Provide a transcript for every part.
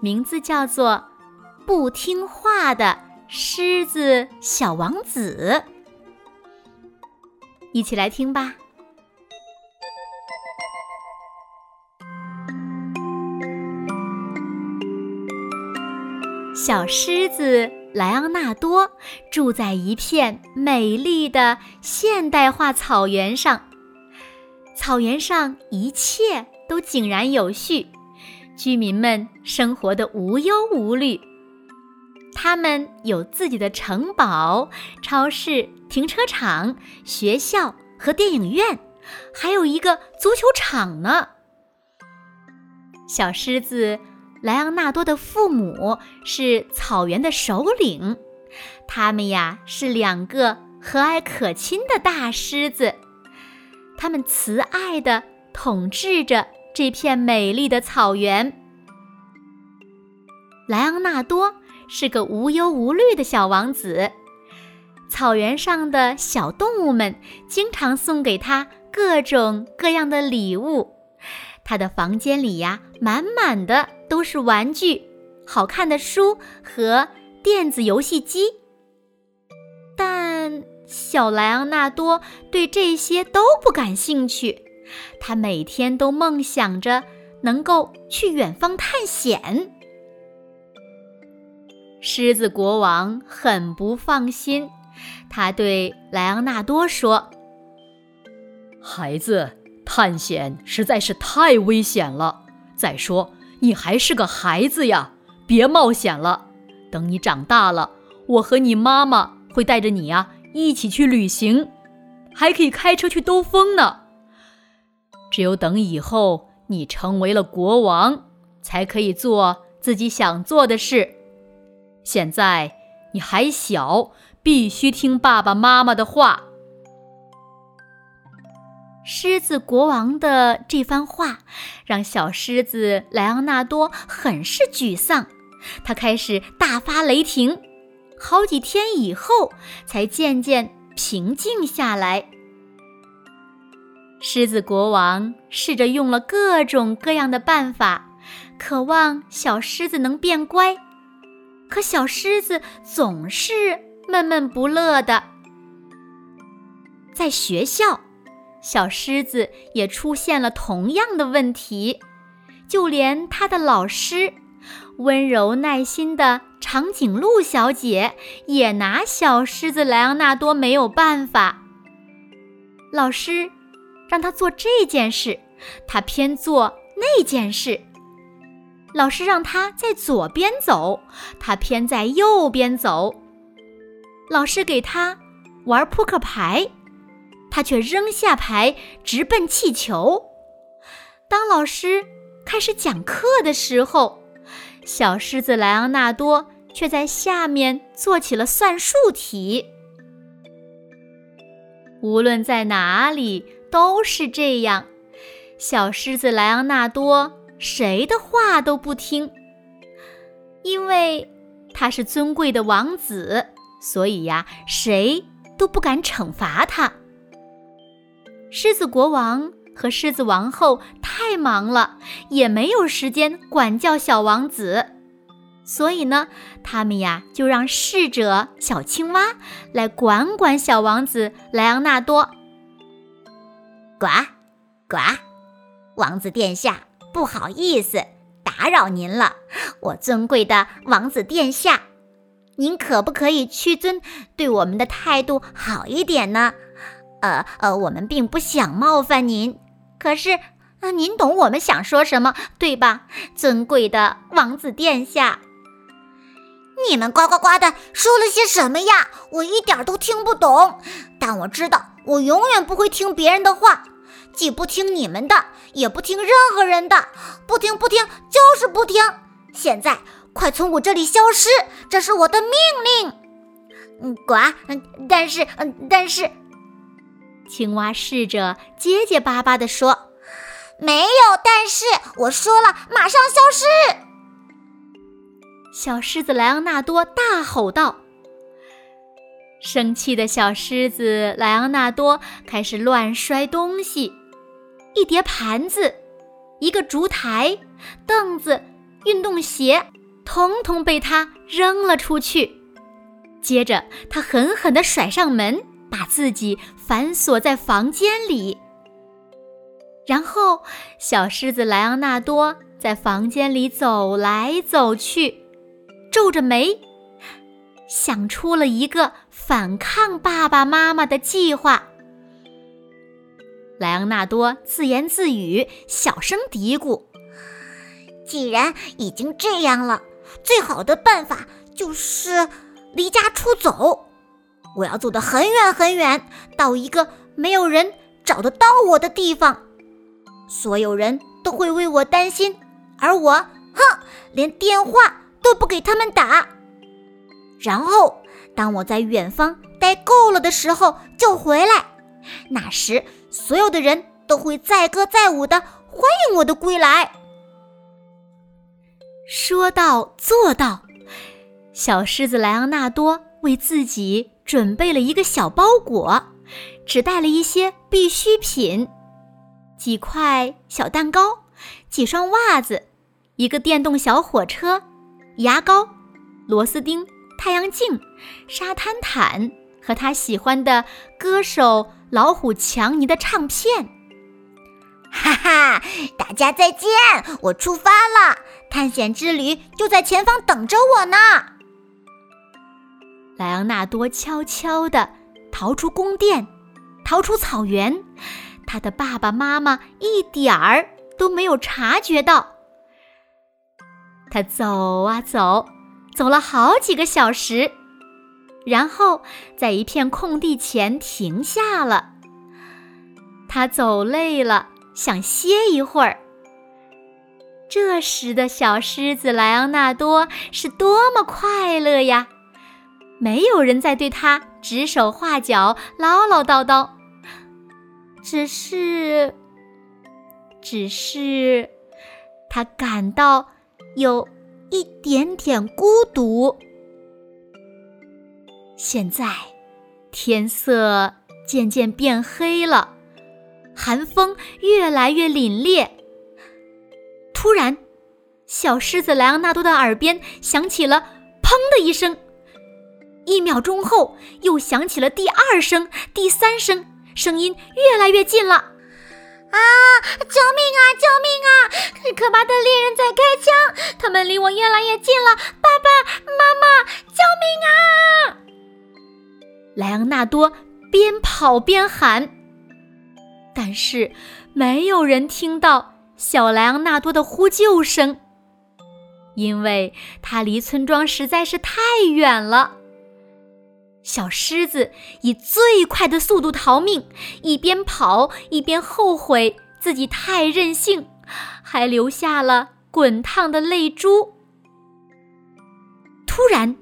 名字叫做《不听话的狮子小王子》，一起来听吧。小狮子莱昂纳多住在一片美丽的现代化草原上，草原上一切都井然有序。居民们生活的无忧无虑，他们有自己的城堡、超市、停车场、学校和电影院，还有一个足球场呢。小狮子莱昂纳多的父母是草原的首领，他们呀是两个和蔼可亲的大狮子，他们慈爱地统治着。这片美丽的草原，莱昂纳多是个无忧无虑的小王子。草原上的小动物们经常送给他各种各样的礼物。他的房间里呀，满满的都是玩具、好看的书和电子游戏机。但小莱昂纳多对这些都不感兴趣。他每天都梦想着能够去远方探险。狮子国王很不放心，他对莱昂纳多说：“孩子，探险实在是太危险了。再说，你还是个孩子呀，别冒险了。等你长大了，我和你妈妈会带着你呀一起去旅行，还可以开车去兜风呢。”只有等以后你成为了国王，才可以做自己想做的事。现在你还小，必须听爸爸妈妈的话。狮子国王的这番话让小狮子莱昂纳多很是沮丧，他开始大发雷霆。好几天以后，才渐渐平静下来。狮子国王试着用了各种各样的办法，渴望小狮子能变乖，可小狮子总是闷闷不乐的。在学校，小狮子也出现了同样的问题，就连他的老师——温柔耐心的长颈鹿小姐，也拿小狮子莱昂纳多没有办法。老师。让他做这件事，他偏做那件事。老师让他在左边走，他偏在右边走。老师给他玩扑克牌，他却扔下牌直奔气球。当老师开始讲课的时候，小狮子莱昂纳多却在下面做起了算术题。无论在哪里。都是这样，小狮子莱昂纳多谁的话都不听，因为他是尊贵的王子，所以呀，谁都不敢惩罚他。狮子国王和狮子王后太忙了，也没有时间管教小王子，所以呢，他们呀就让侍者小青蛙来管管小王子莱昂纳多。呱，呱，王子殿下，不好意思，打扰您了。我尊贵的王子殿下，您可不可以屈尊，对我们的态度好一点呢？呃呃，我们并不想冒犯您，可是，呃，您懂我们想说什么，对吧？尊贵的王子殿下，你们呱呱呱的说了些什么呀？我一点都听不懂，但我知道。我永远不会听别人的话，既不听你们的，也不听任何人的，不听不听就是不听。现在快从我这里消失！这是我的命令。嗯，呱，嗯，但是，嗯，但是，青蛙试着结结巴巴地说：“没有，但是我说了，马上消失。”小狮子莱昂纳多大吼道。生气的小狮子莱昂纳多开始乱摔东西，一叠盘子，一个烛台，凳子，运动鞋，统统被他扔了出去。接着，他狠狠地甩上门，把自己反锁在房间里。然后，小狮子莱昂纳多在房间里走来走去，皱着眉。想出了一个反抗爸爸妈妈的计划。莱昂纳多自言自语，小声嘀咕：“既然已经这样了，最好的办法就是离家出走。我要走得很远很远，到一个没有人找得到我的地方。所有人都会为我担心，而我，哼，连电话都不给他们打。”然后，当我在远方待够了的时候，就回来。那时，所有的人都会载歌载舞的欢迎我的归来。说到做到，小狮子莱昂纳多为自己准备了一个小包裹，只带了一些必需品：几块小蛋糕、几双袜子、一个电动小火车、牙膏、螺丝钉。太阳镜、沙滩毯和他喜欢的歌手老虎强尼的唱片。哈哈，大家再见！我出发了，探险之旅就在前方等着我呢。莱昂纳多悄悄地逃出宫殿，逃出草原，他的爸爸妈妈一点儿都没有察觉到。他走啊走。走了好几个小时，然后在一片空地前停下了。他走累了，想歇一会儿。这时的小狮子莱昂纳多是多么快乐呀！没有人在对他指手画脚、唠唠叨叨，只是，只是他感到有。一点点孤独。现在，天色渐渐变黑了，寒风越来越凛冽。突然，小狮子莱昂纳多的耳边响起了“砰”的一声，一秒钟后，又响起了第二声、第三声，声音越来越近了。啊！救命啊！救命啊！可怕的猎人在开枪，他们离我越来越近了！爸爸妈妈，救命啊！莱昂纳多边跑边喊，但是没有人听到小莱昂纳多的呼救声，因为他离村庄实在是太远了。小狮子以最快的速度逃命，一边跑一边后悔自己太任性，还留下了滚烫的泪珠。突然，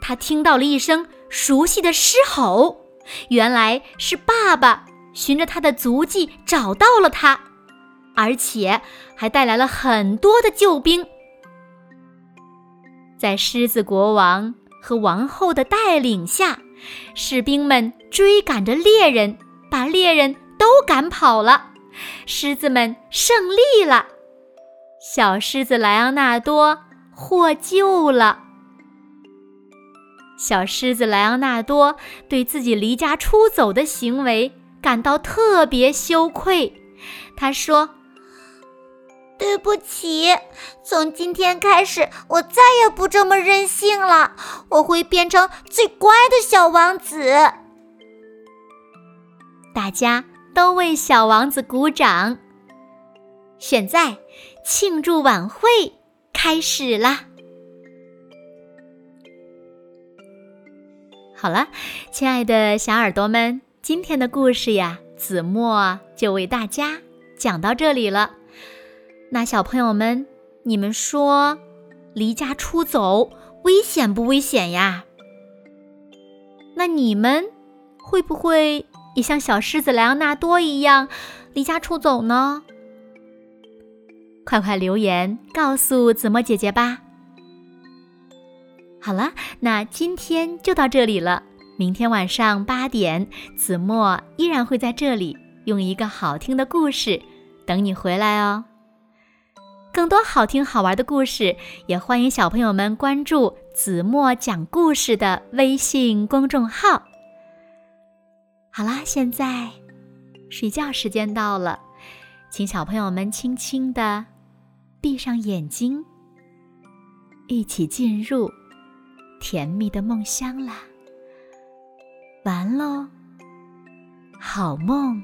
他听到了一声熟悉的狮吼，原来是爸爸循着他的足迹找到了他，而且还带来了很多的救兵。在狮子国王和王后的带领下。士兵们追赶着猎人，把猎人都赶跑了。狮子们胜利了，小狮子莱昂纳多获救了。小狮子莱昂纳多对自己离家出走的行为感到特别羞愧，他说。对不起，从今天开始，我再也不这么任性了。我会变成最乖的小王子。大家都为小王子鼓掌。现在，庆祝晚会开始啦！好了，亲爱的小耳朵们，今天的故事呀，子墨就为大家讲到这里了。那小朋友们，你们说，离家出走，危险不危险呀？那你们会不会也像小狮子莱昂纳多一样离家出走呢？快快留言告诉子墨姐姐吧！好了，那今天就到这里了。明天晚上八点，子墨依然会在这里，用一个好听的故事等你回来哦。更多好听好玩的故事，也欢迎小朋友们关注子墨讲故事的微信公众号。好啦，现在睡觉时间到了，请小朋友们轻轻的闭上眼睛，一起进入甜蜜的梦乡啦。完喽，好梦。